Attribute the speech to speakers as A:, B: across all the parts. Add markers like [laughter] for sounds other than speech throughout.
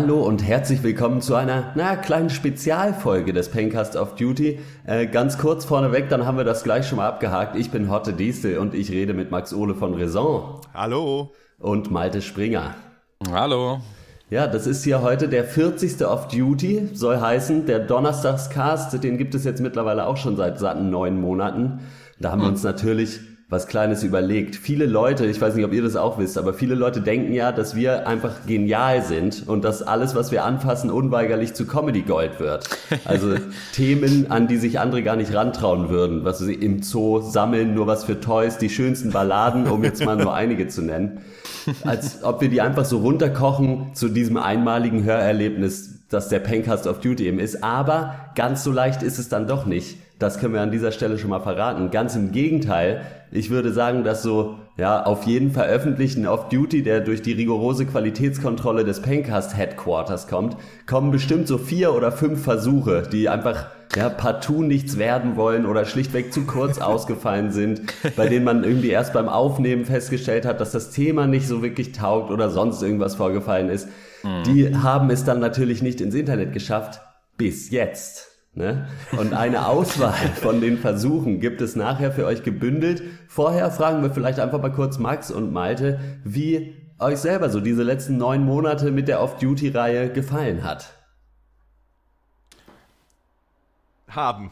A: Hallo und herzlich willkommen zu einer na, kleinen Spezialfolge des Pencast of Duty. Äh, ganz kurz vorneweg, dann haben wir das gleich schon mal abgehakt. Ich bin Hotte Diestel und ich rede mit Max Ole von Raison.
B: Hallo.
A: Und Malte Springer.
C: Hallo.
A: Ja, das ist hier heute der 40. Off Duty, soll heißen, der Donnerstagscast, den gibt es jetzt mittlerweile auch schon seit satten neun Monaten. Da haben wir uns natürlich was Kleines überlegt. Viele Leute, ich weiß nicht, ob ihr das auch wisst, aber viele Leute denken ja, dass wir einfach genial sind und dass alles, was wir anfassen, unweigerlich zu Comedy Gold wird. Also [laughs] Themen, an die sich andere gar nicht rantrauen würden, was sie im Zoo sammeln, nur was für Toys, die schönsten Balladen, um jetzt mal nur einige zu nennen. Als ob wir die einfach so runterkochen zu diesem einmaligen Hörerlebnis, das der Pencast of Duty eben ist. Aber ganz so leicht ist es dann doch nicht. Das können wir an dieser Stelle schon mal verraten. Ganz im Gegenteil, ich würde sagen, dass so ja auf jeden veröffentlichten Off-Duty, der durch die rigorose Qualitätskontrolle des Pencast Headquarters kommt, kommen bestimmt so vier oder fünf Versuche, die einfach ja, partout nichts werden wollen oder schlichtweg zu kurz [laughs] ausgefallen sind, bei denen man irgendwie erst beim Aufnehmen festgestellt hat, dass das Thema nicht so wirklich taugt oder sonst irgendwas vorgefallen ist. Mhm. Die haben es dann natürlich nicht ins Internet geschafft. Bis jetzt. Ne? Und eine Auswahl von den Versuchen gibt es nachher für euch gebündelt. Vorher fragen wir vielleicht einfach mal kurz Max und Malte, wie euch selber so diese letzten neun Monate mit der Off-Duty-Reihe gefallen hat.
B: Haben.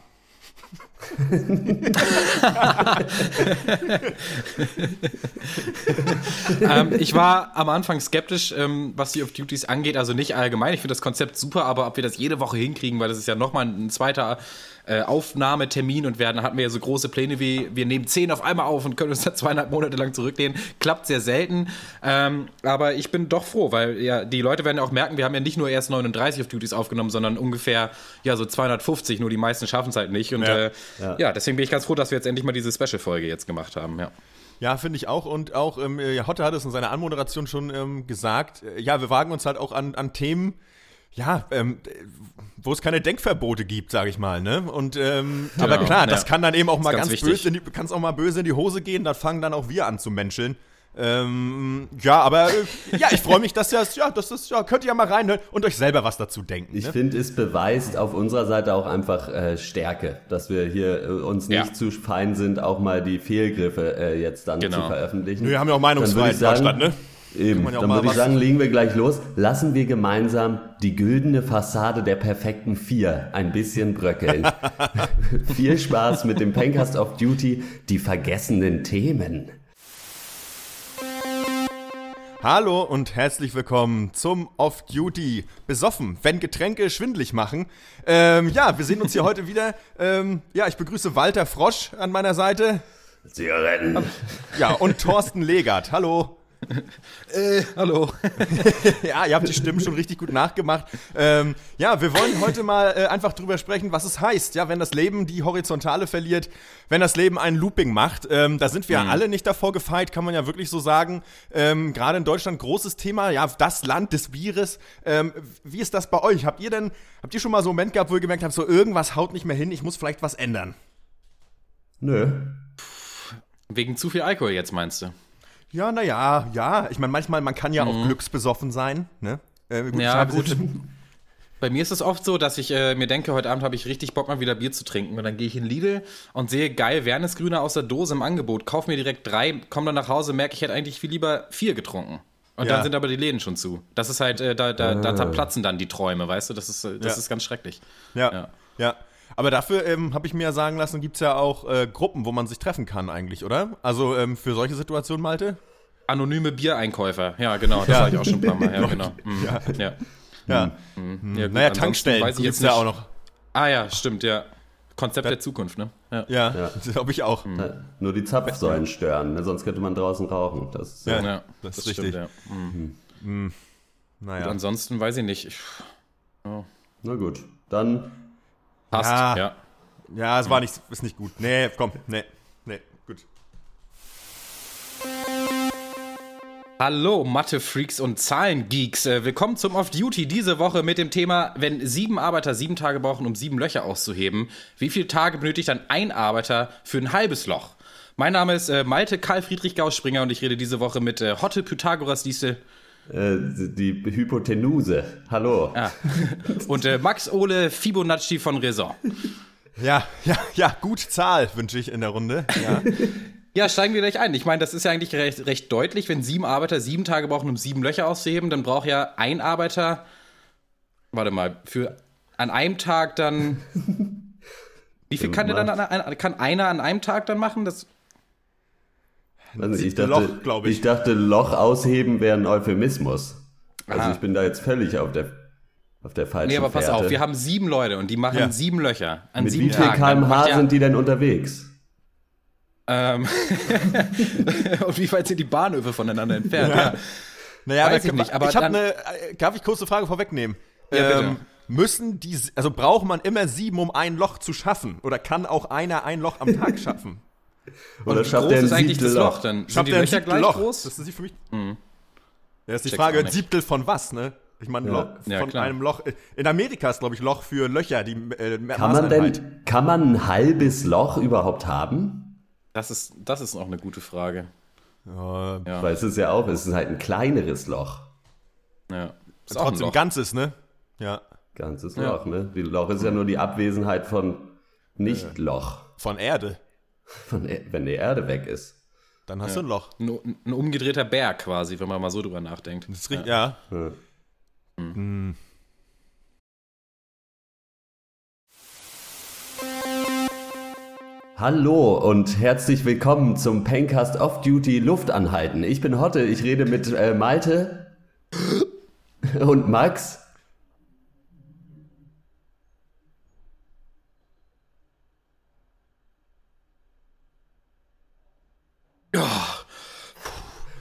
B: [laughs]
C: ähm, ich war am Anfang skeptisch, ähm, was die Off-Duties angeht. Also nicht allgemein. Ich finde das Konzept super, aber ob wir das jede Woche hinkriegen, weil das ist ja nochmal ein zweiter äh, Aufnahmetermin und wir hatten wir ja so große Pläne wie wir nehmen zehn auf einmal auf und können uns dann zweieinhalb Monate lang zurücklehnen. Klappt sehr selten. Ähm, aber ich bin doch froh, weil ja die Leute werden ja auch merken, wir haben ja nicht nur erst 39 Off-Duties aufgenommen, sondern ungefähr ja so 250. Nur die meisten schaffen es halt nicht. Und ja. Äh, ja. ja, deswegen bin ich ganz froh, dass wir jetzt endlich mal diese Special-Folge jetzt gemacht haben. Ja.
B: Ja, finde ich auch. Und auch, ähm, Hotte hat es in seiner Anmoderation schon ähm, gesagt, äh, ja, wir wagen uns halt auch an, an Themen, ja, ähm, wo es keine Denkverbote gibt, sage ich mal, ne? Und ähm, genau, aber klar, das kann dann eben auch mal ganz, ganz böse, in die, kann's auch mal böse in die Hose gehen. Dann fangen dann auch wir an zu menscheln. Ähm, ja, aber äh, [laughs] ja, ich freue mich, dass das, ja, das ist, ja, könnt ihr ja mal rein und euch selber was dazu denken.
A: Ich ne? finde, es beweist auf unserer Seite auch einfach äh, Stärke, dass wir hier äh, uns nicht ja. zu fein sind, auch mal die Fehlgriffe äh, jetzt dann genau. zu veröffentlichen.
B: wir haben ja auch Meinungsfreiheit in Deutschland, ne?
A: Eben, ja dann würde ich sagen, legen wir gleich los. Lassen wir gemeinsam die güldene Fassade der perfekten Vier ein bisschen bröckeln. [laughs] Viel Spaß mit dem Pencast of Duty, die vergessenen Themen.
B: Hallo und herzlich willkommen zum Off-Duty. Besoffen, wenn Getränke schwindlig machen. Ähm, ja, wir sehen uns hier heute wieder. Ähm, ja, ich begrüße Walter Frosch an meiner Seite.
A: Zigaretten.
B: Ja, und Thorsten Legert. Hallo.
C: Äh, hallo. [laughs]
B: ja, ihr habt die Stimmen schon richtig gut nachgemacht. Ähm, ja, wir wollen heute mal äh, einfach drüber sprechen, was es heißt, ja, wenn das Leben die Horizontale verliert, wenn das Leben ein Looping macht. Ähm, da sind wir mhm. alle nicht davor gefeit, kann man ja wirklich so sagen. Ähm, Gerade in Deutschland großes Thema, ja, das Land des Bieres. Ähm, wie ist das bei euch? Habt ihr denn, habt ihr schon mal so einen Moment gehabt, wo ihr gemerkt habt, so irgendwas haut nicht mehr hin, ich muss vielleicht was ändern?
A: Nö.
C: Wegen zu viel Alkohol jetzt, meinst du?
B: Ja, naja, ja. Ich meine, manchmal, man kann ja mhm. auch glücksbesoffen sein. Ne?
C: Äh, gut, ja, gut. [laughs] Bei mir ist es oft so, dass ich äh, mir denke, heute Abend habe ich richtig Bock, mal wieder Bier zu trinken. Und dann gehe ich in Lidl und sehe geil Wernesgrüner aus der Dose im Angebot, kaufe mir direkt drei, komme dann nach Hause, merke, ich hätte eigentlich viel lieber vier getrunken. Und ja. dann sind aber die Läden schon zu. Das ist halt, äh, da, da, da, da, ah. platzen dann die Träume, weißt du? Das ist, äh, das ja. ist ganz schrecklich.
B: Ja. ja. ja. Aber dafür ähm, habe ich mir ja sagen lassen, gibt es ja auch äh, Gruppen, wo man sich treffen kann eigentlich, oder? Also ähm, für solche Situationen, Malte?
C: Anonyme Biereinkäufer, ja genau, das ja. habe ich auch schon ein paar Mal, ja [laughs] genau. Mhm. Ja.
B: ja. ja. Mhm. mhm. ja naja, Tankstellen
C: weiß ich jetzt ja auch noch. Ah ja, stimmt, ja. Konzept der Zukunft, ne?
B: Ja, ja, ja. [laughs] glaube ich auch. Mhm.
A: Nur die Zapfsäulen stören, ne? sonst könnte man draußen rauchen. Das ist,
B: ja, ja, das, das ist richtig. Stimmt, ja.
C: Mhm. Mhm. Naja. Und ansonsten weiß ich nicht. Ich,
A: oh. Na gut, dann
B: passt. Ja, ja. ja es war nicht, ist nicht gut. Nee, komm, nee.
C: Hallo Mathe-Freaks und Zahlengeeks. Äh, willkommen zum Off-Duty diese Woche mit dem Thema, wenn sieben Arbeiter sieben Tage brauchen, um sieben Löcher auszuheben, wie viele Tage benötigt dann ein Arbeiter für ein halbes Loch? Mein Name ist äh, Malte Karl Friedrich Gauss Springer und ich rede diese Woche mit äh, Hotte Pythagoras Diese.
A: Äh, die Hypotenuse. Hallo.
C: Ja. Und äh, Max Ole Fibonacci von Raison.
B: Ja, ja, ja, gut Zahl wünsche ich in der Runde. Ja.
C: Ja, steigen wir gleich ein. Ich meine, das ist ja eigentlich recht, recht deutlich. Wenn sieben Arbeiter sieben Tage brauchen, um sieben Löcher auszuheben, dann braucht ja ein Arbeiter, warte mal, für an einem Tag dann. Wie viel kann, der dann an, an, kann einer an einem Tag dann machen? Das,
A: Also ich, dachte,
B: Loch, ich.
A: ich dachte, Loch ausheben wäre ein Euphemismus. Also
C: Aha.
A: ich bin da jetzt völlig auf der, auf der falschen
C: nee, aber pass
A: Fährte.
C: auf, wir haben sieben Leute und die machen
B: Ja.
C: sieben Löcher an
A: Mit
C: sieben
A: wie viel
C: Tagen.
A: Kmh
C: ja-
A: sind die denn unterwegs?
C: Ähm, [laughs] und wie weit sind die Bahnhöfe voneinander entfernt? Ja.
B: Naja,
C: Weiß
B: aber
C: ich nicht, aber
B: ich habe eine, äh, darf ich kurz eine Frage vorwegnehmen? Ähm,
C: Ja, bitte.
B: müssen die, also braucht man immer sieben, um ein Loch zu schaffen? Oder kann auch einer ein Loch am Tag schaffen?
A: Oder
C: Und wie
A: schafft
C: groß
A: der ein
C: ist eigentlich
A: Siebtel
C: das Loch? Dann sind
B: Schafft
C: die
B: der ein
C: Löcher gleich
B: Loch?
C: groß?
B: Das ist die für mich.
C: Mhm.
B: Ja, ist die
C: Check's
B: Frage,
C: auch
B: ein. Siebtel von was, ne? Ich meine,
A: Ja.
B: Loch
C: Ja,
B: von
C: klar.
B: einem Loch. In Amerika ist, glaube ich, Loch für Löcher, die äh,
A: Kann man denn, kann man ein halbes Loch überhaupt haben?
C: Das ist, das ist noch eine gute Frage.
B: Ja,
C: Ja.
A: Weil es ist ja auch, es ist halt ein kleineres Loch.
C: Ja. Ist auch ein
B: trotzdem
C: Loch.
B: Ganzes, ne? Ja.
A: Ganzes
C: Ja.
A: Loch, ne? Die Loch ist ja nur die Abwesenheit von Nicht-Loch.
B: Von Erde. [laughs]
A: Wenn die Erde weg ist.
B: Dann hast du ein Loch.
C: Ein, ein umgedrehter Berg quasi, wenn man mal so drüber nachdenkt.
B: Das ist richtig, ja.
A: Ja.
B: Hm.
A: Hallo und herzlich willkommen zum Pencast Off-Duty Luftanhalten. Ich bin Hotte, ich rede mit äh, Malte [gasps] und Max.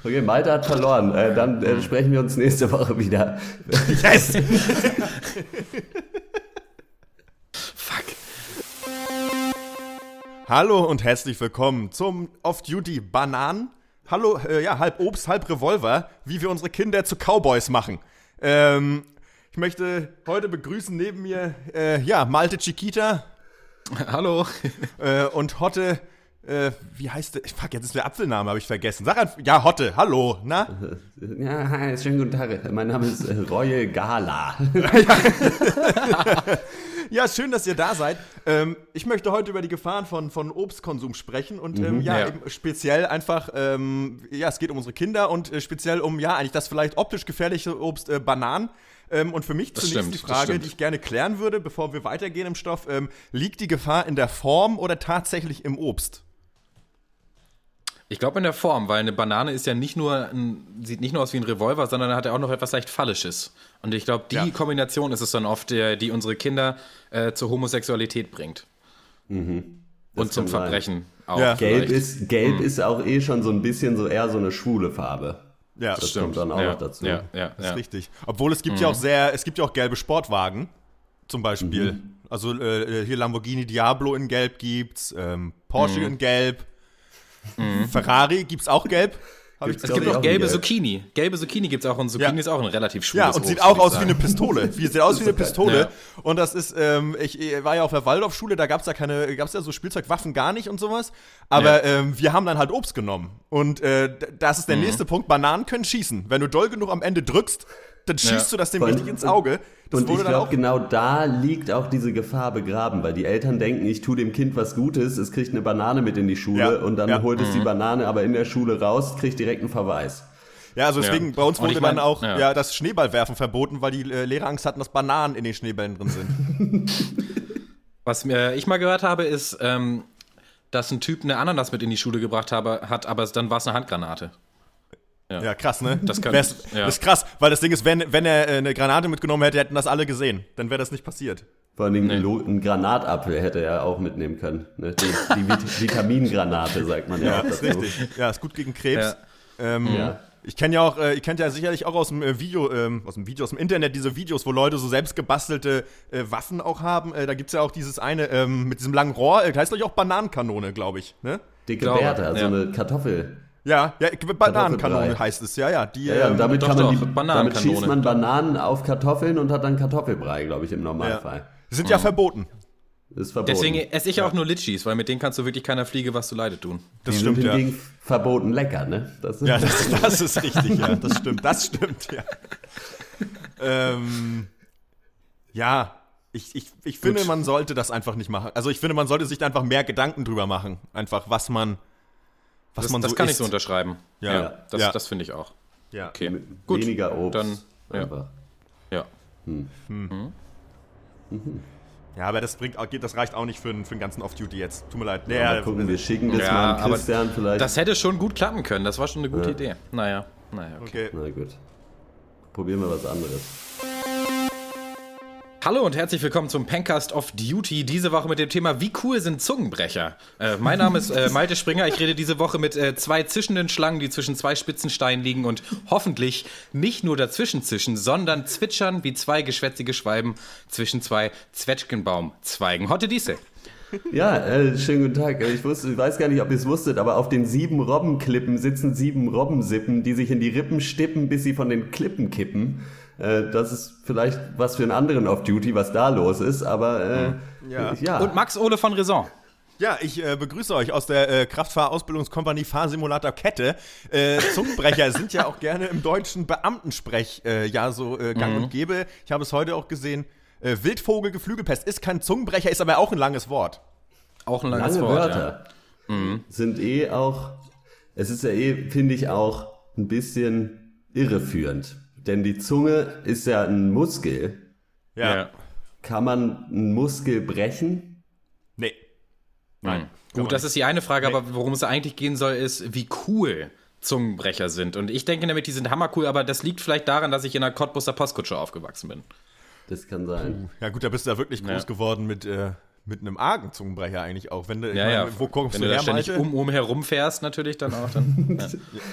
A: Okay, Malte hat verloren. Äh, dann äh, sprechen wir uns nächste Woche wieder. [laughs]
B: Yes!
C: Fuck.
B: Hallo und herzlich willkommen zum Off-Duty Bananen. Hallo, äh, ja, halb Obst, halb Revolver, wie wir unsere Kinder zu Cowboys machen. Ähm, ich möchte heute begrüßen neben mir, äh, ja, Malte Chiquita
C: Hallo.
B: äh, und Hotte, äh, wie heißt der? Fuck, jetzt ist der Apfelname, habe ich vergessen. Sag einfach, ja, Hotte, hallo, na? [laughs]
A: Ja, hi, schönen guten Tag. Mein Name ist äh, Roye Gala. [laughs]
B: Ja, schön, dass ihr da seid. Ähm, ich möchte heute über die Gefahren von, von Obstkonsum sprechen und ähm, ja,
C: Ja.
B: Eben speziell einfach, ähm, ja, es geht um unsere Kinder und äh, speziell um, ja, eigentlich das vielleicht optisch gefährliche Obst äh, Bananen. Ähm, und für mich
C: Das
B: zunächst
C: stimmt,
B: die Frage, die ich gerne klären würde, bevor wir weitergehen im Stoff, ähm, liegt die Gefahr in der Form oder tatsächlich im Obst?
C: Ich glaube in der Form, weil eine Banane ist ja nicht nur ein, sieht nicht nur aus wie ein Revolver, sondern hat ja auch noch etwas leicht Phallisches. Und ich glaube, die
B: Ja.
C: Kombination ist es dann oft, der, die unsere Kinder äh, zur Homosexualität bringt. Und zum
A: kann sein.
C: Verbrechen auch.
B: Ja.
A: Gelb ist, Gelb ist auch eh schon so ein bisschen so eher so eine schwule Farbe.
B: Ja,
A: Das kommt dann auch
C: ja,
A: noch dazu.
C: Ja, ja,
B: Das
C: ja.
B: ist richtig. Obwohl es gibt ja auch sehr, es gibt ja auch gelbe Sportwagen, zum Beispiel. Also äh, hier Lamborghini Diablo in Gelb gibt's, ähm, Porsche in Gelb, Ferrari gibt's auch Gelb. Hab
A: Gibt's
B: ich
C: Es gibt
A: ich,
C: auch
A: auch
C: gelbe
A: gelb.
C: Zucchini. Gelbe Zucchini gibt es auch und Zucchini
B: Ja.
C: ist auch ein relativ schwules
B: ja, und sieht
C: Obst,
B: auch
C: würd ich
B: aus wie eine
C: sagen.
B: Pistole. [laughs] Wie, sieht aus wie eine. Pistole.
C: Ja.
B: Und das ist, ähm, ich, äh, war ja auf der Waldorfschule, da gab's ja keine, gab's ja so Spielzeugwaffen gar nicht und sowas. Aber ähm, wir haben dann halt Obst genommen. Und äh, das
C: Mhm.
B: ist der nächste Punkt. Bananen können schießen. Wenn du doll genug am Ende drückst, dann schießt
C: Ja.
B: du das dem richtig ins Auge. Das
A: und
B: wurde
A: ich glaube, genau da liegt auch diese Gefahr begraben, weil die Eltern denken, ich tue dem Kind was Gutes, es kriegt eine Banane mit in die Schule
B: Ja,
A: und dann
B: ja.
A: holt es die Banane aber in der Schule raus, kriegt direkt einen Verweis.
B: Ja, also deswegen,
C: Ja.
B: bei uns wurde
C: ich mein,
B: dann auch
C: ja.
B: ja. das Schneeballwerfen verboten, weil die äh, Lehrer Angst hatten, dass Bananen in den Schneebällen drin sind. [laughs]
C: Was mir, ich mal gehört habe, ist, ähm, dass ein Typ eine Ananas mit in die Schule gebracht habe, hat, aber dann war es eine Handgranate.
B: Ja. krass, ne?
C: Das kann- ja.
B: Das ist krass, weil das Ding ist, wenn, wenn er äh, eine Granate mitgenommen hätte, hätten das alle gesehen. Dann wäre das nicht passiert.
A: Vor allem ein Granatapfel hätte er auch mitnehmen können. Ne? Die, die Vit [laughs] Vitamingranate, sagt man ja,
B: Ja,
A: auch
B: ist
A: dazu.
B: richtig. Ja, ist gut gegen Krebs. Ähm,
A: Ja.
B: Ich kenne ja auch, äh, ihr kennt ja sicherlich auch aus dem äh, Video, ähm, aus dem Video, aus dem Internet diese Videos, wo Leute so selbst gebastelte äh, Waffen auch haben. Äh, da gibt's ja auch dieses eine ähm, mit diesem langen Rohr, äh, heißt glaube ich auch Bananenkanone, glaube ich. Ne?
A: Dicke Bärte, also
C: ja.
A: eine Kartoffel.
B: Ja, ja, Bananenkanone heißt es, ja, ja. Die,
A: Ja, ja,
B: ähm,
A: damit
C: doch,
A: kann man die, damit schießt man Bananen auf Kartoffeln und hat dann Kartoffelbrei, glaube ich, im Normalfall.
B: sind ja verboten.
A: Ist verboten.
C: Deswegen esse ich auch nur Litchis, weil mit denen kannst du wirklich keiner Fliege was zu Leide tun.
B: Das
A: die
B: stimmt,
A: sind
B: ja.
A: hingegen verboten lecker, ne? Das
B: Ja, [laughs] das, das ist richtig, ja. Das stimmt, das stimmt, ja. ähm, ja, ich, ich, ich finde, man sollte das einfach nicht machen. Also ich finde, man sollte sich da einfach mehr Gedanken drüber machen. Einfach, was man, was
C: Das,
B: man
C: das
B: so
C: kann ich
B: isst.
C: so unterschreiben.
B: Ja.
C: das,
B: Ja.
C: das finde ich auch.
B: Ja.
C: Okay,
A: Mit
C: gut.
A: Weniger Obst.
C: Dann, ja. ja.
B: ja, aber das bringt, das reicht auch nicht für, einen- für den ganzen Off-Duty jetzt. Tut mir leid.
A: Ja, mal gucken, wir schicken das
C: Ja,
A: mal an
C: aber
A: Christian vielleicht.
C: Das hätte schon gut klappen können. Das war schon eine gute
A: Ja.
C: Idee. Naja, naja, okay.
B: okay.
A: Na gut. Probieren wir was anderes.
C: Hallo und herzlich willkommen zum Pencast of Duty. Diese Woche mit dem Thema Wie cool sind Zungenbrecher? Äh, mein Name ist äh, [laughs] Malte Springer. Ich rede diese Woche mit äh, zwei zischenden Schlangen, die zwischen zwei Spitzensteinen liegen und hoffentlich nicht nur dazwischen zischen, sondern zwitschern wie zwei geschwätzige Schwalben zwischen zwei Zwetschgenbaumzweigen. Hotte diese.
A: Ja, äh, schönen guten Tag. Äh, Ich, wusste, ich weiß gar nicht, ob ihr es wusstet, aber auf den sieben Robbenklippen sitzen sieben Robbensippen, die sich in die Rippen stippen, bis sie von den Klippen kippen. Äh, das ist vielleicht was für einen anderen Off-Duty, was da los ist, aber äh,
B: Ja.
A: ja.
C: Und Max Ole von Raison.
B: Ja, ich äh, begrüße euch aus der äh, Kraftfahrausbildungskompanie Fahrsimulator Kette. Äh, Zungenbrecher sind ja auch gerne im deutschen Beamtensprech äh, ja so äh, gang und gäbe. Ich habe es heute auch gesehen. Äh, Wildvogel-Geflügelpest ist kein Zungenbrecher, ist aber auch ein langes Wort.
C: Auch ein langes
A: lange
C: Wort.
A: Wörter sind eh auch, es ist ja eh, finde ich, auch ein bisschen irreführend. Denn die Zunge ist ja ein Muskel.
C: Ja.
B: Ja.
A: Kann man einen Muskel brechen?
B: Nee.
C: Nein.
B: Kann
C: Gut, das ist die eine Frage, aber worum es eigentlich gehen soll, ist, wie cool Zungenbrecher sind. Und ich denke nämlich, die sind hammercool, aber das liegt vielleicht daran, dass ich in einer Cottbuster Postkutsche aufgewachsen bin.
A: Das kann sein.
B: Ja gut, da bist du ja wirklich groß
C: Ja.
B: geworden mit, äh, mit einem argen Zungenbrecher eigentlich auch. Wenn du, ich
C: Ja,
B: meine,
C: ja.
B: wo kommst
C: Wenn
B: du
C: du
B: her,
C: ständig um, um herum fährst, natürlich dann auch. Dann, [laughs] ja.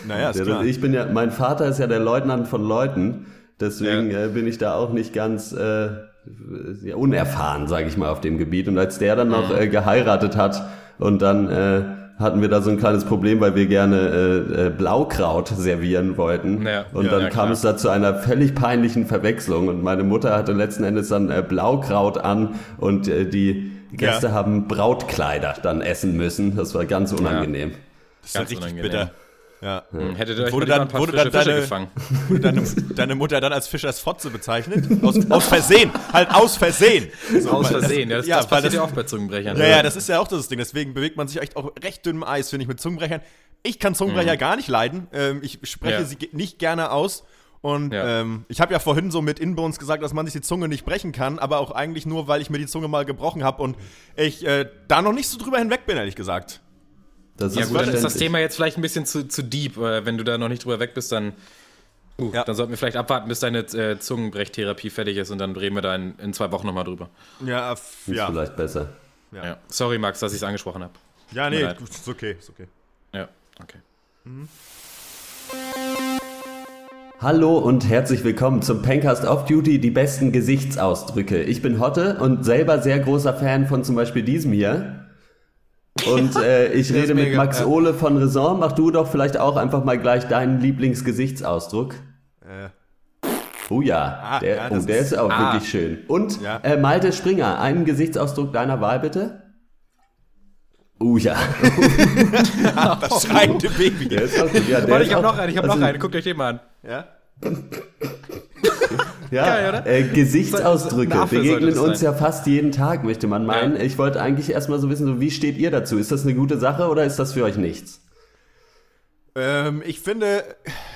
B: Naja, ist
A: Ja,
B: klar.
A: ich bin ja, mein Vater ist ja der Leutnant von Leuten, deswegen äh, bin ich da auch nicht ganz äh, ja, unerfahren, sage ich mal, auf dem Gebiet. Und als der dann noch äh, geheiratet hat und dann äh, hatten wir da so ein kleines Problem, weil wir gerne äh, äh, Blaukraut servieren wollten.
C: Ja,
A: und
C: ja,
A: dann
C: ja,
A: kam
C: klar.
A: es da zu einer völlig peinlichen Verwechslung und meine Mutter hatte letzten Endes dann äh, Blaukraut an und äh, die Gäste
B: Ja.
A: haben Brautkleider dann essen müssen. Das war ganz unangenehm.
B: das ist ja
C: ganz
B: richtig
C: unangenehm.
B: bitter. Ja.
C: Hm, Hättet ihr euch
B: Wurde dann-
C: ein paar
B: wurde dann
C: Fische
B: deine-
C: gefangen.
B: Wurde deine, [laughs] deine Mutter dann als Fischers Fotze bezeichnet? Aus, aus Versehen. Halt aus Versehen. So,
C: Aus
B: weil das-
C: Versehen, ja, das,
B: ja,
C: das
B: weil
C: passiert
B: das-
C: ja auch bei Zungenbrechern.
B: Ja, ja, das ist ja auch das Ding. Deswegen bewegt man sich echt auf recht dünnem Eis, finde ich, mit Zungenbrechern. Ich kann Zungenbrecher gar nicht leiden. Ähm, ich spreche
C: Mhm. Ja.
B: sie nicht gerne aus. Und
C: Ja.
B: ähm, ich habe ja vorhin so mit Inbones gesagt, dass man sich die Zunge nicht brechen kann, aber auch eigentlich nur, weil ich mir die Zunge mal gebrochen habe und ich äh, da noch nicht so drüber hinweg bin, ehrlich gesagt.
A: Das
C: Ja gut, dann ist das. Thema jetzt vielleicht ein bisschen zu, zu deep. Äh, Wenn du da noch nicht drüber weg bist, dann, uh,
B: Ja.
C: dann sollten wir vielleicht abwarten, bis deine äh, Zungenbrechtherapie fertig ist und dann reden wir da in, in zwei Wochen nochmal drüber.
B: Ja,
A: Ist
B: ja.
A: vielleicht besser.
C: Ja. Sorry, Max, dass ich es angesprochen habe.
B: Ja, nee, ist okay, ist okay.
C: Ja, okay.
A: Hallo und herzlich willkommen zum Pencast Off Duty, die besten Gesichtsausdrücke. Ich bin Hotte und selber sehr großer Fan von zum Beispiel diesem hier. Und [laughs] äh, ich rede mit Max
C: ja.
A: Ole von Raison. Mach du doch vielleicht auch einfach mal gleich deinen Lieblingsgesichtsausdruck.
B: Äh,
A: Oh ja,
B: Ah,
A: der,
B: ja,
A: oh, der
B: ist-
A: ist auch
C: Ah.
A: wirklich schön. Und
B: Ja.
A: äh, Malte Springer, einen Gesichtsausdruck deiner Wahl bitte. Oh ja, [laughs]
B: das schreiende Baby.
A: auch gut. Ja, der
C: Warte, ich habe
A: auch-
C: noch einen, ich habe
A: also,
C: noch einen. Guckt euch den mal an.
B: Ja?
A: Ja,
C: Geil, oder?
A: Äh, Gesichtsausdrücke
C: sollte
A: begegnen uns
C: sein.
A: ja fast jeden Tag, möchte man meinen.
C: Ja.
A: Ich wollte eigentlich erstmal so wissen, so, wie steht ihr dazu? Ist das eine gute Sache oder ist das für euch nichts?
B: Ähm, ich finde,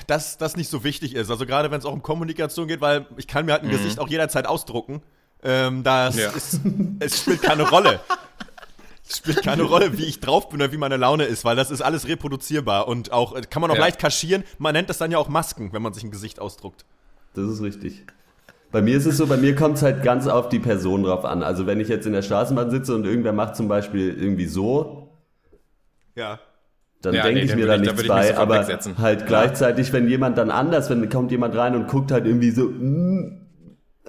B: dass das nicht so wichtig ist. Also gerade wenn es auch um Kommunikation geht, weil ich kann mir halt ein Gesicht auch jederzeit ausdrucken. Ähm, das
C: Ja.
B: ist, es spielt keine Rolle. [laughs] Es [laughs] spielt keine Rolle, wie ich drauf bin oder wie meine Laune ist, weil das ist alles reproduzierbar und auch äh, kann man auch
C: Ja.
B: leicht kaschieren. Man nennt das dann ja auch Masken, wenn man sich ein Gesicht ausdruckt.
A: Das ist richtig. Bei mir ist es so, bei mir kommt es halt ganz auf die Person drauf an. Also wenn ich jetzt in der Straßenbahn sitze und irgendwer macht zum Beispiel irgendwie so,
B: Ja.
A: dann
C: Ja,
A: denke
C: nee,
A: ich mir da
C: ich- da
A: nichts bei. Aber
C: wegsetzen.
A: halt gleichzeitig, wenn jemand dann anders, wenn kommt jemand rein und guckt halt irgendwie so mm,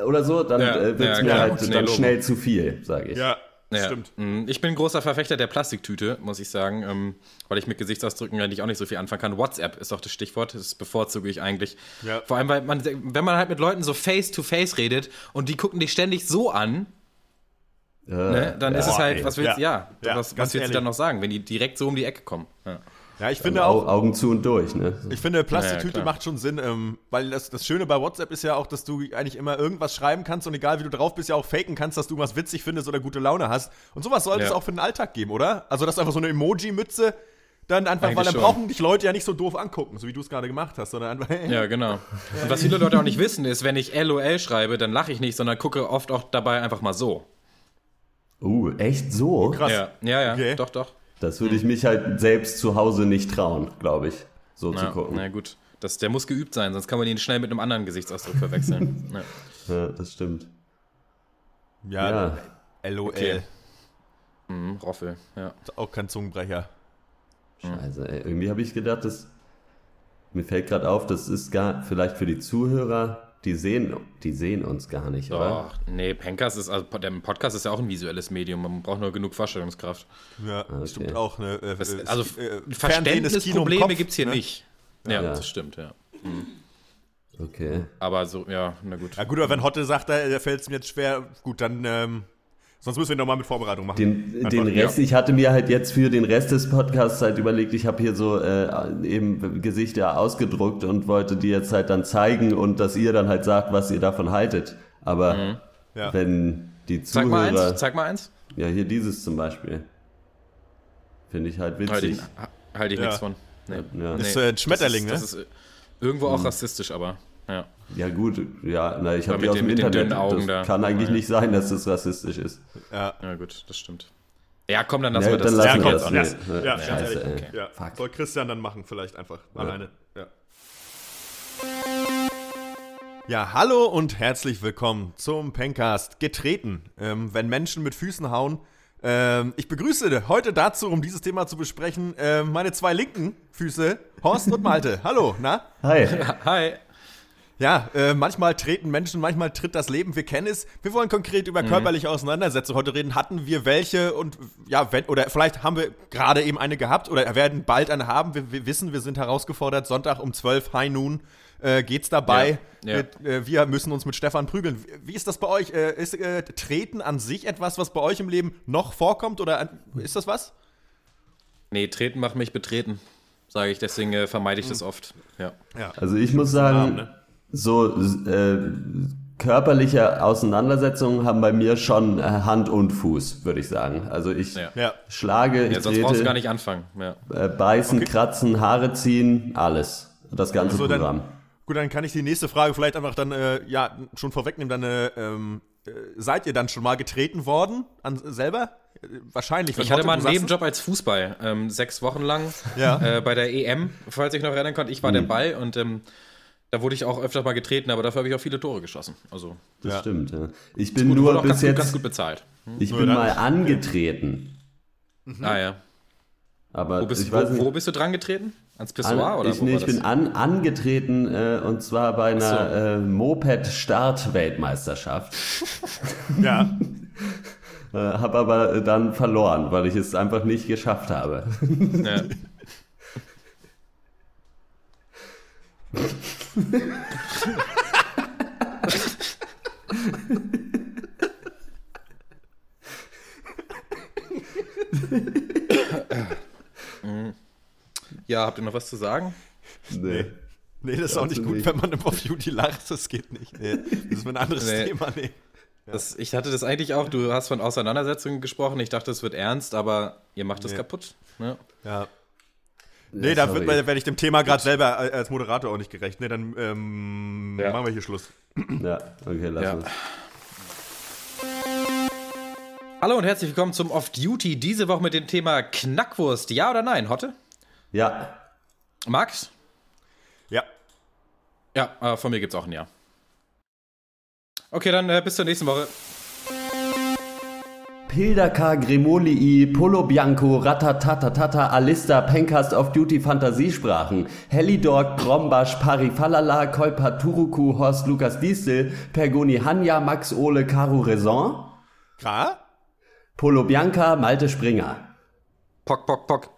A: oder so, dann
C: Ja,
A: äh, wird es
C: ja,
A: mir halt
C: Nee,
A: dann
C: Logo.
A: schnell zu viel, sage ich.
B: Ja,
C: Ja.
B: stimmt.
C: Mm, Ich bin ein großer Verfechter der Plastiktüte, muss ich sagen, ähm, weil ich mit Gesichtsausdrücken eigentlich auch nicht so viel anfangen kann. WhatsApp ist doch das Stichwort, das bevorzuge ich eigentlich.
B: Ja.
C: Vor allem, weil man, wenn man halt mit Leuten so face to face redet und die gucken dich ständig so an, ne, dann ist es halt, was willst du,
B: Ja.
C: ja,
B: Ja,
C: was, was willst du dann noch sagen, wenn die direkt so um die Ecke kommen? Ja.
B: Ja, ich finde
A: Au
B: auch,
A: Augen zu und durch, ne?
B: ich finde, Plastiktüte
C: klar.
B: macht schon Sinn, ähm, weil das, das Schöne bei WhatsApp ist ja auch, dass du eigentlich immer irgendwas schreiben kannst und egal wie du drauf bist, ja auch faken kannst, dass du was witzig findest oder gute Laune hast. Und sowas sollte es
C: Ja.
B: auch für den Alltag geben, oder? Also, das ist einfach so eine Emoji-Mütze, dann einfach, weil
C: Eigentlich
B: dann
C: schon.
B: brauchen dich Leute ja nicht so doof angucken, so wie du es gerade gemacht hast, sondern einfach,
C: Ja, genau. Und was viele Leute auch nicht wissen, ist, wenn ich LOL schreibe, dann lache ich nicht, sondern gucke oft auch dabei einfach mal so.
A: Uh, echt so?
B: krass.
C: Ja, ja, ja,
B: Okay.
C: doch, doch.
A: Das würde ich mich halt selbst zu Hause nicht trauen, glaube ich, so zu
C: Ja,
A: gucken.
C: na gut. Das, der muss geübt sein, sonst kann man ihn schnell mit einem anderen Gesichtsausdruck verwechseln. [laughs] Ja.
A: Ja, das stimmt.
B: Ja,
A: Ja.
B: LOL.
C: Okay. Mhm, Roffel, ja.
B: Ist Auch kein Zungenbrecher.
A: Scheiße, ey. Irgendwie habe ich gedacht, dass mir fällt gerade auf, das ist gar vielleicht für die Zuhörer, die sehen, die sehen uns gar nicht, oder?
C: Doch, nee, Pencast ist, also der Podcast ist ja auch ein visuelles Medium, man braucht nur genug Vorstellungskraft.
B: Ja, das stimmt auch. Ne, äh,
C: Das,
B: äh,
C: also
B: äh,
C: Verständnisprobleme gibt es hier
B: ne?
C: nicht. Ja,
A: Ja.
C: das stimmt, ja.
A: Okay.
C: Aber so, ja, na gut.
B: Ja gut, aber wenn Hotte sagt, da, da fällt es mir jetzt schwer, gut, dann, ähm, sonst müssen wir nochmal mit Vorbereitung machen.
A: Den,
B: Einfach.
A: den Rest, ich hatte mir halt jetzt für den Rest des Podcasts halt überlegt, ich habe hier so äh, eben Gesichter ausgedruckt und wollte die jetzt halt dann zeigen und dass ihr dann halt sagt, was ihr davon haltet. Aber
B: Ja.
A: wenn die
C: Zeig mal
A: Zuhörer,
C: eins, zeig mal eins.
A: ja hier dieses zum Beispiel, finde ich halt
C: Halte
A: witzig.
C: ich, halt ich
B: Ja.
C: nichts von. Nee.
A: Ja.
B: Ist, äh, ein Schmetterling,
C: das ist,
B: ne?
C: Das ist äh, irgendwo auch rassistisch, aber ja.
A: Ja gut, ja, na, ich habe
C: mit
A: die aus
C: den-
A: dem Internet.
C: Augen
A: das
C: da.
A: kann eigentlich
C: Ja.
A: nicht sein, dass das rassistisch ist.
B: Ja.
C: Ja, gut, das stimmt. Ja, komm, dann lassen
A: Ja,
C: wir das.
A: dann lassen
B: Ja,
A: wir
B: komm,
A: das.
B: ja.
A: Nee,
B: Ja, ganz
A: Scheiße,
B: ehrlich.
A: ey.
B: Ja.
A: Fuck.
B: Soll Christian dann machen, vielleicht einfach. Alleine. Ja. Ja, hallo und herzlich willkommen zum Pencast Getreten. Ähm, wenn Menschen mit Füßen hauen. Ähm, ich begrüße heute dazu, um dieses Thema zu besprechen, ähm, meine zwei linken Füße, Horst und Malte. Hallo, na?
A: Hi.
C: Hi.
B: Ja, äh, manchmal treten Menschen, manchmal tritt das Leben, wir kennen es. Wir wollen konkret über körperliche Auseinandersetzungen heute reden. Hatten wir welche und ja, wenn, oder vielleicht haben wir gerade eben eine gehabt oder werden bald eine haben. Wir, wir wissen, wir sind herausgefordert. Sonntag um 12, High Noon, äh, geht's dabei.
C: Ja, ja.
B: Mit, äh, wir müssen uns mit Stefan prügeln. Wie ist das bei euch? Äh, ist äh, Treten an sich etwas, was bei euch im Leben noch vorkommt oder an, ist das was?
C: Nee, treten macht mich betreten, sage ich, deswegen äh, vermeide ich das oft. Ja.
A: Also ich muss sagen,
B: Namen, ne?
A: So äh, körperliche Auseinandersetzungen haben bei mir schon äh, Hand und Fuß, würde ich sagen. Also ich
C: Ja.
B: Ja.
A: schlage, ich
C: Ja, sonst brauchst du gar
A: trete,
C: nicht anfangen. Ja.
A: äh, beißen, kratzen, Haare ziehen, alles. Das ganze
B: So, dann-
A: Programm.
B: Gut, dann kann ich die nächste Frage vielleicht einfach dann äh, ja schon vorwegnehmen. Dann äh, ähm, äh, seid ihr dann schon mal getreten worden an selber? Wahrscheinlich. wenn
C: Ich hatte mal einen Nebenjob als Fußball, ähm, sechs Wochen lang
B: Ja.
C: äh, bei der EM, falls ich noch erinnern konnte. Ich war der Ball und ähm, da wurde ich auch öfter mal getreten, aber dafür habe ich auch viele Tore geschossen. Also
A: Das
B: Ja.
A: stimmt, ja. Ich bin
C: wurde
A: nur bis
C: ganz, gut,
A: jetzt,
C: ganz gut bezahlt.
A: ich
B: Nur
A: bin mal angetreten.
C: Ah ja.
A: Aber
C: Wo bist,
A: ich weiß
C: wo,
A: nicht,
C: wo bist du dran getreten? Ans Pissoir
A: an,
C: oder
A: ich,
C: wo
A: nee, ich bin an, angetreten äh, und zwar bei einer
C: so.
A: äh, Moped-Start-Weltmeisterschaft. [laughs]
B: Ja.
A: Äh, habe aber dann verloren, weil ich es einfach nicht geschafft habe.
C: Ja. [laughs] ja, habt ihr noch was zu sagen?
A: Nee.
B: Nee, das ist auch nicht gut,
A: nicht.
B: wenn man im Off-Duty lacht. Das geht nicht. Nee, das ist ein anderes
C: Nee.
B: Thema. Nee.
C: Das, ich hatte das eigentlich auch, du hast von Auseinandersetzungen gesprochen, ich dachte, es wird ernst, aber ihr macht das
B: Nee.
C: kaputt. Ne?
B: Ja. Nee, da
A: sorry.
B: wird, werde ich dem Thema gerade selber als Moderator auch nicht gerecht. Nee, dann ähm,
C: Ja.
B: machen wir hier Schluss.
A: Ja, okay, lass
C: Ja.
A: uns.
C: Hallo und herzlich willkommen zum Off-Duty, diese Woche mit dem Thema Knackwurst. Ja oder nein, Hotte?
A: Ja,
C: Max?
B: Ja.
C: Ja, äh, von mir gibt's auch ein Ja. Okay, dann äh, bis zur nächsten Woche.
A: Pildaka, Gremolii, Polo Bianco, Ratatatatata, Alista, Pencast of Duty Fantasiesprachen, Helidorg, Grombasch, Parifalala, Kolpa, Turuku, Horst, Lukas Diesel, Pergoni, Hanja, Max, Ole, Caro, Raison,
B: Klar?
A: Polo Bianca, Malte Springer,
C: Pock, pock, pock.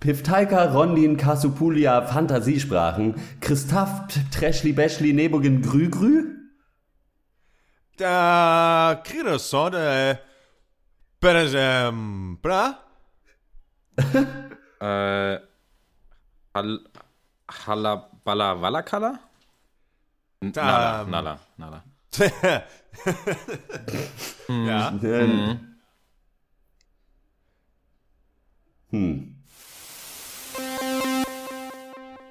A: Piftaika, Rondin, Kasupulia, Fantasiesprachen, Christoph, Treschli, Beschli, Nebogen, Grü, Grü,
B: Da kriegt so, äh?
C: Äh, Hal? N- Nala. Nala, Nala. [laughs]
B: ja.
A: Hm. Hm.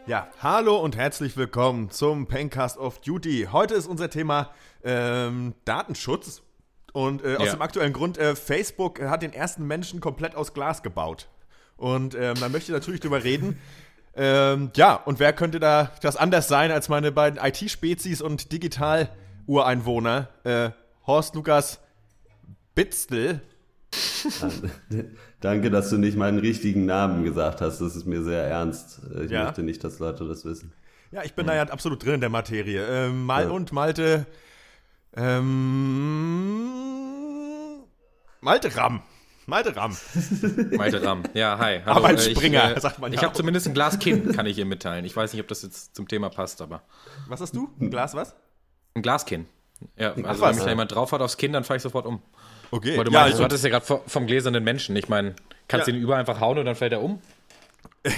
B: Ja, hallo und herzlich willkommen zum Pencast of Duty. Heute ist unser Thema ähm, Datenschutz. Und äh, aus
C: Ja.
B: dem aktuellen Grund, äh, Facebook hat den ersten Menschen komplett aus Glas gebaut. Und ähm, da möchte ich natürlich drüber reden. [laughs] Ähm, ja, und wer könnte da das anders sein als meine beiden IT-Spezies und Digital-Ureinwohner? Äh, Horst Lukas Bitzl. [laughs]
A: Danke, dass du nicht meinen richtigen Namen gesagt hast. Das ist mir sehr ernst. Ich
B: Ja.
A: möchte nicht, dass Leute das wissen.
B: Ja, ich bin da ja absolut drin in der Materie. Ähm, Mal
A: Ja.
B: und Malte. Ähm, Malte Ram. Malte Ram. [laughs]
C: Malte Ram. Ja, hi. Hallo.
B: Arbeitsspringer,
C: ich, äh,
B: sagt man ja
C: Ich habe zumindest ein Glas Kinn, [laughs] kann ich ihr mitteilen. Ich weiß nicht, ob das jetzt zum Thema passt, aber
B: Was hast du? Ein Glas was?
C: ein Glaskinn. Ja, also
B: was.
C: wenn mich da jemand drauf hat aufs Kinn, dann fahre ich sofort um.
B: Okay.
C: Weil du,
B: ja,
C: meinst, du
B: also,
C: hattest ja gerade vom gläsernen Menschen. Ich meine, kannst du
B: Ja.
C: ihn über einfach hauen und dann fällt er um? [laughs]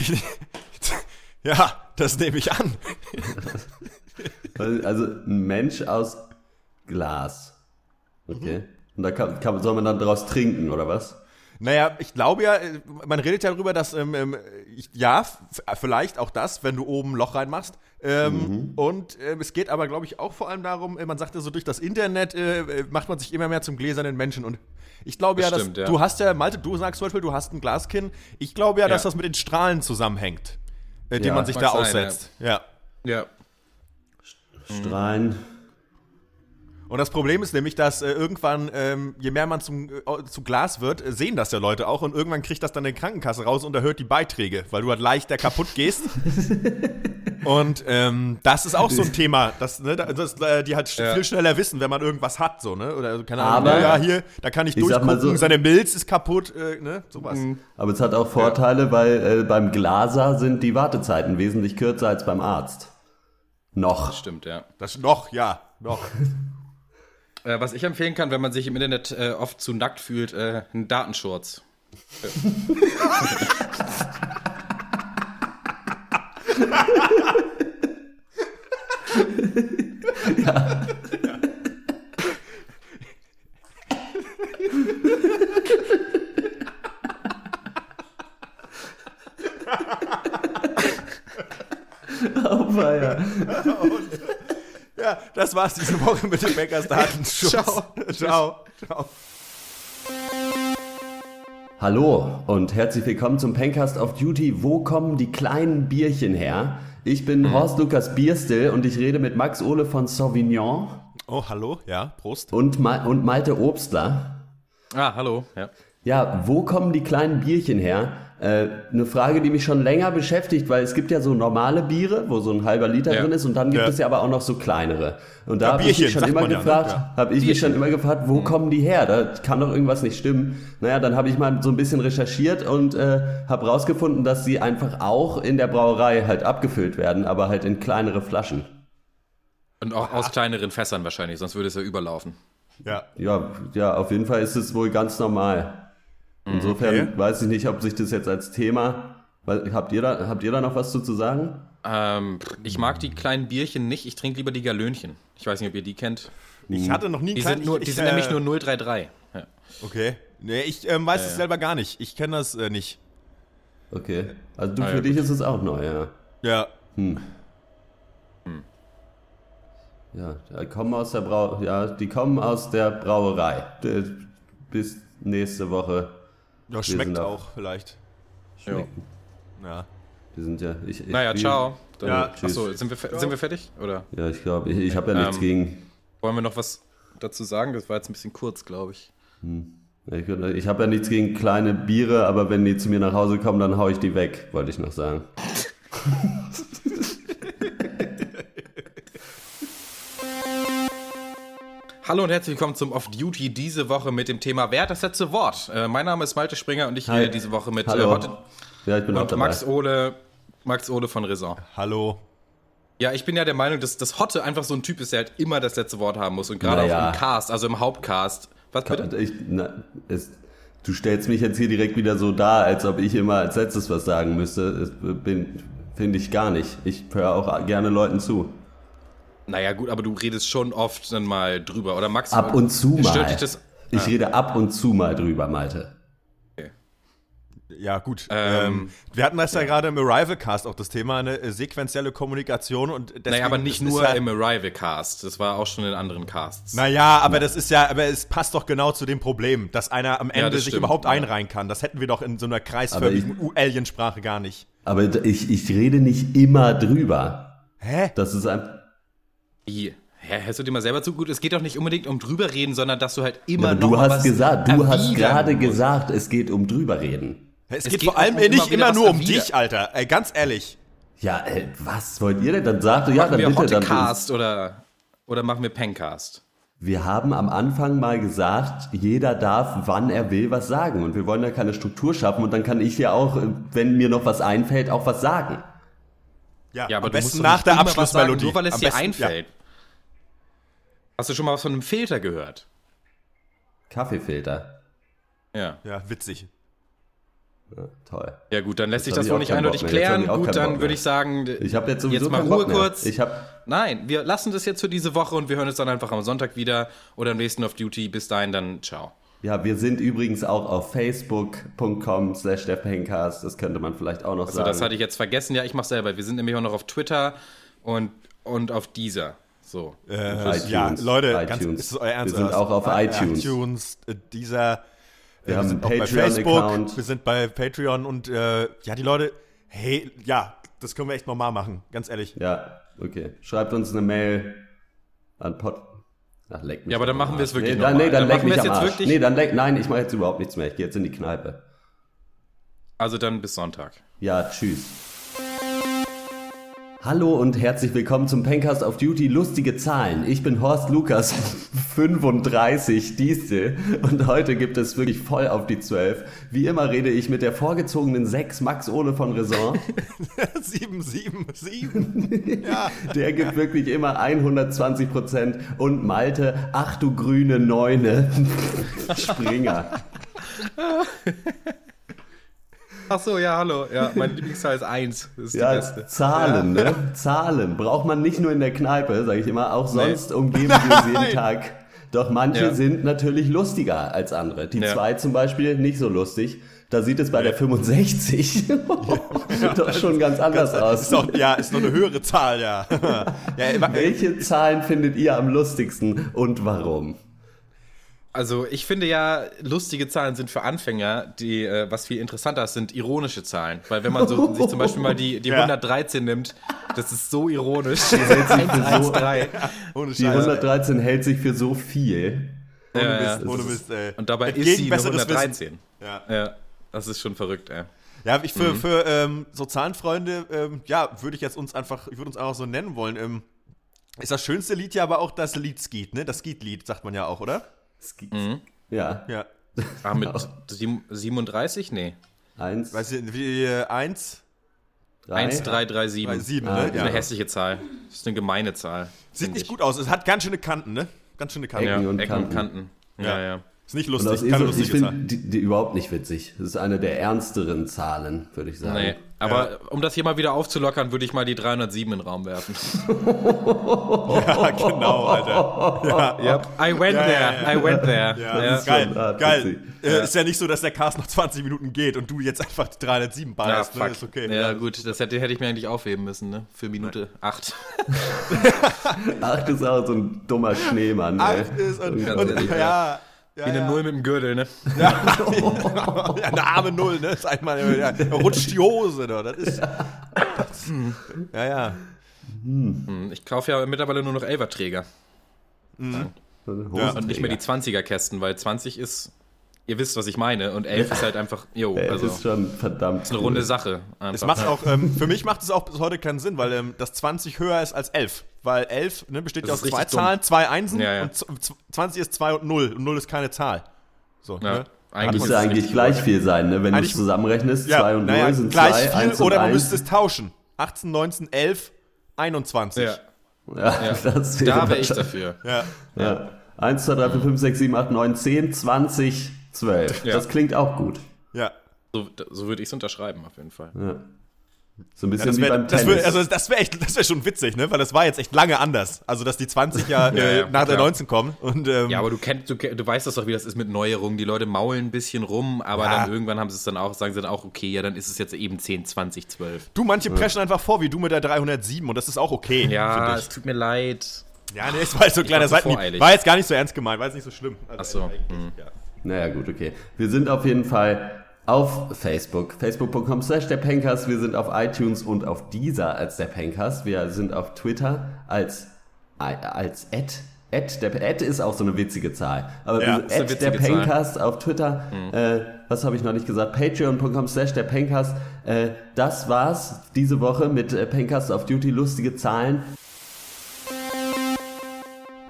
B: ja, das nehme ich an.
A: Also ein Mensch aus Glas. Okay. Und da kann, kann, soll man dann daraus trinken, oder was?
B: Naja, ich glaube ja, äh, man redet ja darüber, dass, ähm, ähm, ich, ja, vielleicht auch das, wenn du oben ein Loch reinmachst. Ähm, Und ähm, es geht aber, glaube ich, auch vor allem darum, äh, man sagt ja so, durch das Internet äh, äh, macht man sich immer mehr zum gläsernen Menschen. Und ich glaube ja,
C: Das
B: dass
C: stimmt, ja.
B: du hast ja, Malte, du sagst zum Beispiel, du hast ein Glaskinn. Ich glaube ja, dass
C: Ja.
B: das mit den Strahlen zusammenhängt, äh, die
A: Ja,
B: man sich da
C: sein,
B: aussetzt. Ja.
C: Ja.
A: Strahlen.
B: Und das Problem ist nämlich, dass äh, irgendwann, ähm, je mehr man zum, äh, zu Glas wird, äh, sehen das ja Leute auch und irgendwann kriegt das dann eine Krankenkasse raus und erhöht die Beiträge, weil du halt leichter kaputt gehst. [laughs] und ähm, das ist auch so ein [laughs] Thema, das, ne, da- das, äh, die halt
C: Ja.
B: viel schneller wissen, wenn man irgendwas hat, so, ne? Oder also, keine Ahnung,
A: Aber-
B: ja, hier, da kann ich,
A: Ich
B: durchgucken,
A: so-
B: seine Milz ist kaputt, äh, ne? Sowas.
A: Aber es hat auch Vorteile, weil äh, beim Glaser sind die Wartezeiten wesentlich kürzer als beim Arzt. Noch.
C: Stimmt, ja.
B: Das noch, ja, noch. [laughs]
C: Äh, was ich empfehlen kann, wenn man sich im Internet äh, oft zu nackt fühlt, äh, ein Datenschurz. [laughs]
A: Oh, weia. [laughs]
B: Ja, das war's diese Woche mit dem Bäckers Datenschutz. [laughs]
C: Ciao. [laughs]
B: Ciao. Ciao.
A: Hallo und herzlich willkommen zum Pencast of Duty. Wo kommen die kleinen Bierchen her? Ich
B: Mhm.
A: bin Horst Lukas Bierstil und ich rede mit Max Ole von Sauvignon
B: Oh, hallo, ja, Prost.
A: und, Ma und Malte Obstler.
C: Ah, hallo. Ja.
A: Ja, wo kommen die kleinen Bierchen her? Äh, eine Frage, die mich schon länger beschäftigt, weil es gibt ja so normale Biere, wo so ein halber Liter
C: Ja.
A: drin ist, und dann gibt
B: Ja.
A: es ja aber auch noch so kleinere. Und da
B: Ja,
A: habe ich
B: Bierchen,
A: mich schon immer
B: ja, ne?
A: gefragt,
B: Ja.
A: habe ich mich schon immer gefragt, wo kommen die her? Da kann doch irgendwas nicht stimmen. Naja, dann habe ich mal so ein bisschen recherchiert und äh, habe rausgefunden, dass sie einfach auch in der Brauerei halt abgefüllt werden, aber halt in kleinere Flaschen.
C: Und auch aus kleineren Fässern wahrscheinlich, sonst würde es ja überlaufen.
B: Ja.
A: Ja, ja, auf jeden Fall ist es wohl ganz normal. Insofern
B: Okay.
A: weiß ich nicht, ob sich das jetzt als Thema. Weil, habt, ihr da, habt ihr da noch was zu, zu sagen?
C: Ähm, ich mag die kleinen Bierchen nicht, ich trinke lieber die Galönchen. Ich weiß nicht, ob ihr die kennt.
B: Ich hatte noch nie
C: Die
B: klein-
C: sind, nur,
B: ich,
C: die
B: ich,
C: sind
B: äh,
C: nämlich nur 033. Ja.
B: Okay. Nee, ich ähm, weiß es selber gar nicht. Ich kenne das äh, nicht.
A: Okay. Also du,
C: Ah,
A: für
C: ja,
A: dich ist es auch neu, ja.
B: Ja.
A: Ja, die kommen aus der Brau ja, die kommen aus der Brauerei. D- Bis nächste Woche. Sind
B: schmeckt
A: auch-
B: auch vielleicht.
C: Jo.
B: Ja.
A: Wir sind ja. Ich, ich,
C: Naja, ciao. Dann,
B: Ja,
A: tschüss.
C: Achso, sind wir, sind wir fertig? Oder
A: Ja, ich glaube, ich, ich habe ja nichts
C: Ähm,
A: gegen.
C: wollen wir noch was dazu sagen? Das war jetzt ein bisschen kurz, glaube ich.
A: Ich, ich habe ja nichts gegen kleine Biere, aber wenn die zu mir nach Hause kommen, dann hau ich die weg, wollte ich noch sagen. [laughs]
C: Hallo und herzlich willkommen zum Off Duty diese Woche mit dem Thema Wer hat das letzte Wort? Äh, mein Name ist Malte Springer und ich
A: Hi.
C: rede diese Woche mit äh,
A: Hallo.
C: Hotte
A: Ja, ich bin
C: und. Max Ole, Max Ole von Raison.
B: Hallo.
C: Ja, ich bin ja der Meinung, dass, dass Hotte einfach so ein Typ ist, der halt immer das letzte Wort haben muss und gerade
A: Naja.
C: auch im Cast, also im Hauptcast. Was bitte?
A: Ich, na, es, Du stellst mich jetzt hier direkt wieder so dar, als ob ich immer als letztes was sagen müsste. Das bin, finde ich gar nicht. Ich höre auch gerne Leuten zu.
C: Naja, gut, aber du redest schon oft dann mal drüber. Oder Max,
A: Ab und zu mal.
C: Stört dich das?
A: Ich rede ab und zu mal drüber, Malte.
B: Ja, gut.
C: Ähm,
B: Ähm, wir hatten das ja, gerade im Arrival Cast auch das Thema, eine sequenzielle Kommunikation und deswegen,
C: Naja, aber nicht nur
B: ja,
C: im Arrival Cast. Das war auch schon in anderen Casts.
B: Naja, aber das ist ja, aber es passt doch genau zu dem Problem, dass einer am Ende sich
C: stimmt,
B: überhaupt
C: ja.
B: einreihen kann. Das hätten wir doch in so einer kreisförmigen Aliensprache gar nicht.
A: Aber ich, ich rede nicht immer drüber.
B: Hä?
A: Das ist ein.
C: Hä, hörst du dir mal selber zu gut? Es geht doch nicht unbedingt um drüber reden, sondern dass du halt
A: Ja,
C: immer
A: aber
C: noch
A: du hast
C: was
A: gesagt, du hast gerade
C: musst.
A: gesagt, es geht um drüber reden.
B: Es,
C: Es
B: geht,
C: geht
B: vor allem
C: um
B: nicht
C: immer
B: immer nur um
C: erwidern.
B: dich, Alter. Ey, ganz ehrlich.
A: Ja, äh, was wollt ihr denn? Dann sagt ja,
C: Machen
A: dann
C: wir
A: bitte. Dann
C: Hotcast oder, oder machen wir Pencast?
A: Wir haben am Anfang mal gesagt, jeder darf, wann er will, was sagen. Und wir wollen da keine Struktur schaffen. Und dann kann ich ja auch, äh, wenn mir noch was einfällt, auch was sagen.
B: Ja,
C: Ja, aber
B: am besten nach
C: nicht
B: der
C: immer was sagen,
B: Abschlussmelodie.
C: Nur weil es
B: Am
C: dir
B: besten-
C: einfällt. Hast du schon mal was von einem Filter gehört?
A: Kaffeefilter.
C: Ja.
B: Ja, ja, witzig.
A: Ja, toll.
C: Ja gut, dann lässt sich
A: hab
C: das wohl
A: auch
C: nicht eindeutig
A: hab
C: klären. Gut, dann würde ich sagen,
A: Ich habe jetzt sowieso
C: jetzt mal Ruhe kurz.
A: Ich habe
C: Nein, wir lassen das jetzt für diese Woche und wir hören uns dann einfach am Sonntag wieder oder am nächsten auf Duty. Bis dahin dann ciao.
A: Ja, wir sind übrigens auch auf facebook.com slash der Pencast. Das könnte man vielleicht auch noch
C: Also
A: sagen.
C: das hatte ich jetzt vergessen. Ja, ich mach selber. Wir sind nämlich auch noch auf Twitter und, und auf dieser. So.
B: Äh,
A: iTunes,
B: ja, Leute, ganz,
A: iTunes.
B: ist das euer Ernst?
A: Wir sind auch auf
B: Äh,
A: iTunes.
B: iTunes, äh, dieser.
A: Wir
B: äh,
A: haben
B: sind
A: einen
B: auch bei Facebook,
A: Patreon-Account.
B: wir sind bei Patreon und äh, ja, die Leute, hey, ja, das können wir echt normal machen, ganz ehrlich.
A: Ja, okay. Schreibt uns eine Mail an Pod. Ach, leck mich.
C: Ja, aber dann machen wir es wirklich
A: nee, dann, nee, dann,
C: Dann
A: leck mich am Arsch. Nee, dann leck, nein, ich mache jetzt überhaupt nichts mehr. Ich gehe jetzt in die Kneipe.
C: Also dann bis Sonntag.
A: Ja, tschüss. Hallo und herzlich willkommen zum Pencast of Duty Lustige Zahlen. Ich bin Horst Lukas, [laughs] 35 Diesel und heute gibt es wirklich voll auf die 12. Wie immer rede ich mit der vorgezogenen 6 Max Ole von Raison. [laughs]
B: sieben, sieben, sieben. [laughs] ja.
A: Der gibt wirklich immer 120 Prozent und Malte, ach du grüne Neune, Springer.
C: Ach so, ja, hallo. Ja, meine Lieblingszahl ist 1. Das ist die
A: Ja,
C: beste.
A: Zahlen, ne? Zahlen braucht man nicht nur in der Kneipe, sage ich immer, auch sonst [laughs] umgeben wir es jeden Tag. Doch manche
C: Ja.
A: sind natürlich lustiger als andere. Die
C: Ja.
A: zwei zum Beispiel nicht so lustig. Da sieht es bei der 65 [laughs] [laughs] doch schon ganz anders aus.
B: Ist doch, ja, ist noch eine höhere Zahl, ja. ja
A: Welche Zahlen findet ihr am lustigsten und warum?
C: Also ich finde ja, lustige Zahlen sind für Anfänger, die, äh, was viel interessanter ist, sind ironische Zahlen. Weil wenn man so, [laughs] sich zum Beispiel mal die, die
B: Ja.
C: 113 nimmt, das ist so ironisch.
A: hält sich für so-
C: 113. [laughs]
B: ohne
A: Die
B: Scheiß.
A: 113 hält sich für so viel.
B: Ohne
C: Ja, ja.
B: Mist, ohne Mist, ey.
C: Und dabei
B: Entgegen
C: ist sie eine
B: besseres
C: 113.
B: Ja.
C: Ja, das ist schon verrückt, ey.
B: Ja, ich für,
C: Mhm.
B: für ähm, so Zahlenfreunde, ähm, ja, würde ich jetzt uns einfach, ich würde uns einfach so nennen wollen. Ähm, ist das schönste Lied ja aber auch das Lied Skeet, ne? Das Skeet-Lied, sagt man ja auch, oder?
A: Ski-
C: Mhm.
A: Ja,
B: Ja.
C: Ah, mit sieben- 37? Nee.
A: eins,
B: Weißt du, wie, äh, eins,
A: drei.
C: 1337.
B: drei, sieben,
A: Ah,
B: ne?
C: Das ist eine
B: Ja.
C: hässliche Zahl. Das ist eine gemeine Zahl.
B: Sieht nicht
C: ich.
B: gut aus. Es hat ganz schöne Kanten, ne? Ganz schöne Kanten.
C: Ja,
A: Ecken und
C: Ecken und
A: Kanten.
C: Kanten. Ja,
B: Ja.
C: ja.
B: Ist nicht
A: Und
B: lustig, keine
A: Esel, ich
B: lustige Zahl.
A: finde die, die überhaupt nicht witzig. Das ist eine der ernsteren Zahlen, würde ich sagen.
C: Nee, aber um das hier mal wieder aufzulockern, würde ich mal die 307 in den Raum werfen. [laughs]
B: Ja, genau, Alter. [laughs]
C: Yep. I went
B: Ja,
C: there.
B: ja, ja.
C: I went there.
B: Ja,
C: Ja.
A: ist
B: geil,
A: schon
B: geil. Äh, Ist ja nicht so, dass der Cast noch 20 Minuten geht und du jetzt einfach die 307
C: Ja,
B: ballerst, ne?
C: fuck.
B: Ist okay.
C: Ja, gut, das hätte, hätte ich mir eigentlich aufheben müssen, ne? Für Minute 8.
A: Ach, das ist auch so ein dummer Schneemann. ey.
B: Acht ist und, und
C: ehrlich,
B: ja, ja,
C: Wie eine
B: ja.
C: Null mit dem Gürtel, ne? [laughs]
B: Ja, eine arme Null, ne? Ist einmal, ja, da rutscht die Hose, da. Das ist. Das, ja, ja.
C: Hm, Ich kaufe ja mittlerweile nur noch
A: ein
B: Ja.
C: und nicht mehr die 20er-Kästen, weil 20 ist, ihr wisst, was ich meine, und 11 ist halt einfach, jo,
A: Ey,
C: also
A: das ist schon verdammt.
C: eine runde Sache.
B: Es macht auch, ähm, für mich macht es auch bis heute keinen Sinn, weil ähm, das 20 höher ist als 11. Weil 11 ne, besteht
C: Das
B: ja aus
C: ist
B: zwei
C: dumm.
B: Zahlen, zwei Einsen
C: Ja, ja.
B: und z- z- 20 ist 2 und 0 und 0 ist keine Zahl. So,
C: Ja,
B: ne?
C: eigentlich
A: Müsste
C: ist
A: eigentlich gleich viel sein, ne? Wenn du es zusammenrechnest,
B: Ja,
A: 2 und 0
B: naja,
A: sind
B: gleich
A: 2,
B: viel
A: 1 und
B: oder man
A: 1.
B: müsste es tauschen. 18, 19, 11, 21.
C: Ja,
A: Ja,
C: ja.
A: das
C: da wäre ich dafür.
B: Ja.
A: Ja. 1, 2, 3, 4, 5, 6, 7, 8, 9, 10, 20, 12.
C: Ja.
A: Das klingt auch gut.
B: Ja.
C: So, so würde ich es unterschreiben, auf jeden Fall.
A: Ja. So ein bisschen
B: Ja, das
A: wie beim
B: wäre das
A: Tennis.
B: wär, also das wär echt, das wäre schon witzig, ne? Weil das war jetzt echt lange anders. Also dass die 20 [laughs] ja, äh,
C: ja,
B: nach der
C: klar.
B: 19 kommen und ähm,
C: Ja, aber du kennst, du, du weißt das doch, wie das ist mit Neuerungen. Die Leute maulen ein bisschen rum, aber
B: Ja.
C: dann irgendwann haben sie es dann auch, sagen sie dann auch, okay, ja, dann ist es jetzt eben 10, 20, 12.
B: du manche preschen einfach vor, wie du mit der 307 und das ist auch okay.
C: Ja, es tut mir leid.
B: ja, nee, es war jetzt so ein kleiner Seitenhieb. War jetzt gar nicht so ernst gemeint, war jetzt nicht so schlimm. Also
C: Ach so,
B: eigentlich,
C: hm.
B: ja.
A: Naja, gut, okay. Wir sind auf jeden Fall auf Facebook, facebook.com slash der Pencast. Wir sind auf iTunes und auf Deezer als der Pencast. Wir sind auf Twitter als, als Ad. Ad, der Ad ist auch so eine witzige Zahl. Aber
B: Ja,
A: Ad der
C: witzige Zahl.
A: Pencast auf Twitter. Äh, was habe ich noch nicht gesagt? Patreon.com slash der Pencast. Äh, das war's diese Woche mit äh, Pencast auf Duty. Lustige Zahlen.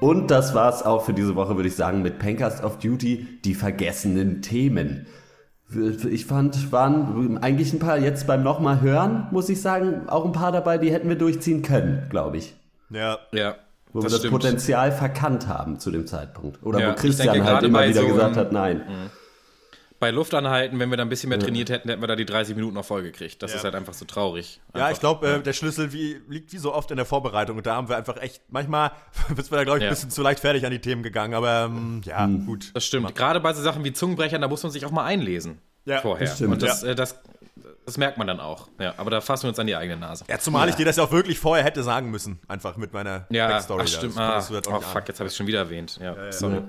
A: Und das war's auch für diese Woche, würde ich sagen, mit Pencast of Duty, die vergessenen Themen. Ich fand, waren eigentlich ein paar, jetzt beim nochmal hören, muss ich sagen, auch ein paar dabei, die hätten wir durchziehen können, glaube ich.
B: ja.
C: Ja,
A: Wo
C: das
A: wir das
C: stimmt.
A: Potenzial verkannt haben zu dem Zeitpunkt. Oder
C: Ja,
A: wo Christian
C: denke,
A: halt immer wieder
C: so
A: gesagt hat, nein.
C: Bei Luftanhalten, wenn wir da ein bisschen mehr trainiert hätten, hätten wir da die 30 Minuten noch voll gekriegt. Das
B: Ja.
C: ist halt einfach so traurig.
B: Ja,
C: Einfach.
B: ich glaube, äh, der Schlüssel wie, liegt wie so oft in der Vorbereitung. Und da haben wir einfach echt, manchmal [laughs] sind wir da, glaube ich, ein
C: Ja.
B: bisschen zu leicht fertig an die Themen gegangen. Aber ähm, ja,
A: Hm.
B: gut.
C: Das stimmt. Gerade bei so Sachen wie Zungenbrechern, da muss man sich auch mal einlesen.
B: Ja,
C: vorher.
A: das stimmt.
C: Und das,
B: Ja.
C: äh, das, das merkt man dann auch. Ja, aber da fassen wir uns an die eigene Nase.
B: Ja, zumal ich dir das ja auch wirklich vorher hätte sagen müssen. Einfach mit meiner
C: Ja,
B: Backstory.
C: ach,
B: da.
C: stimmt.
B: Das
C: Ah, oh, fuck, jetzt habe ich es schon wieder erwähnt. Ja, sorry.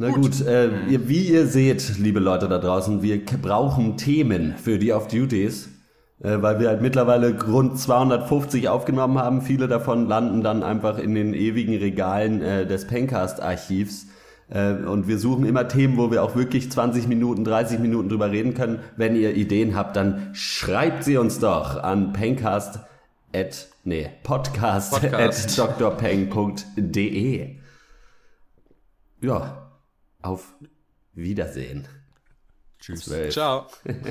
A: Na gut, äh, ihr, wie ihr seht, liebe Leute da draußen, wir brauchen Themen für die Off-Duties, äh, weil wir halt mittlerweile rund 250 aufgenommen haben. Viele davon landen dann einfach in den ewigen Regalen äh, des Pencast-Archivs. Äh, und wir suchen immer Themen, wo wir auch wirklich 20 Minuten, 30 Minuten drüber reden können. Wenn ihr Ideen habt, dann schreibt sie uns doch an pencast at, nee, podcast,
C: Podcast.
A: at drpeng.de. Ja, auf Wiedersehen.
B: Tschüss.
C: Ciao. [laughs]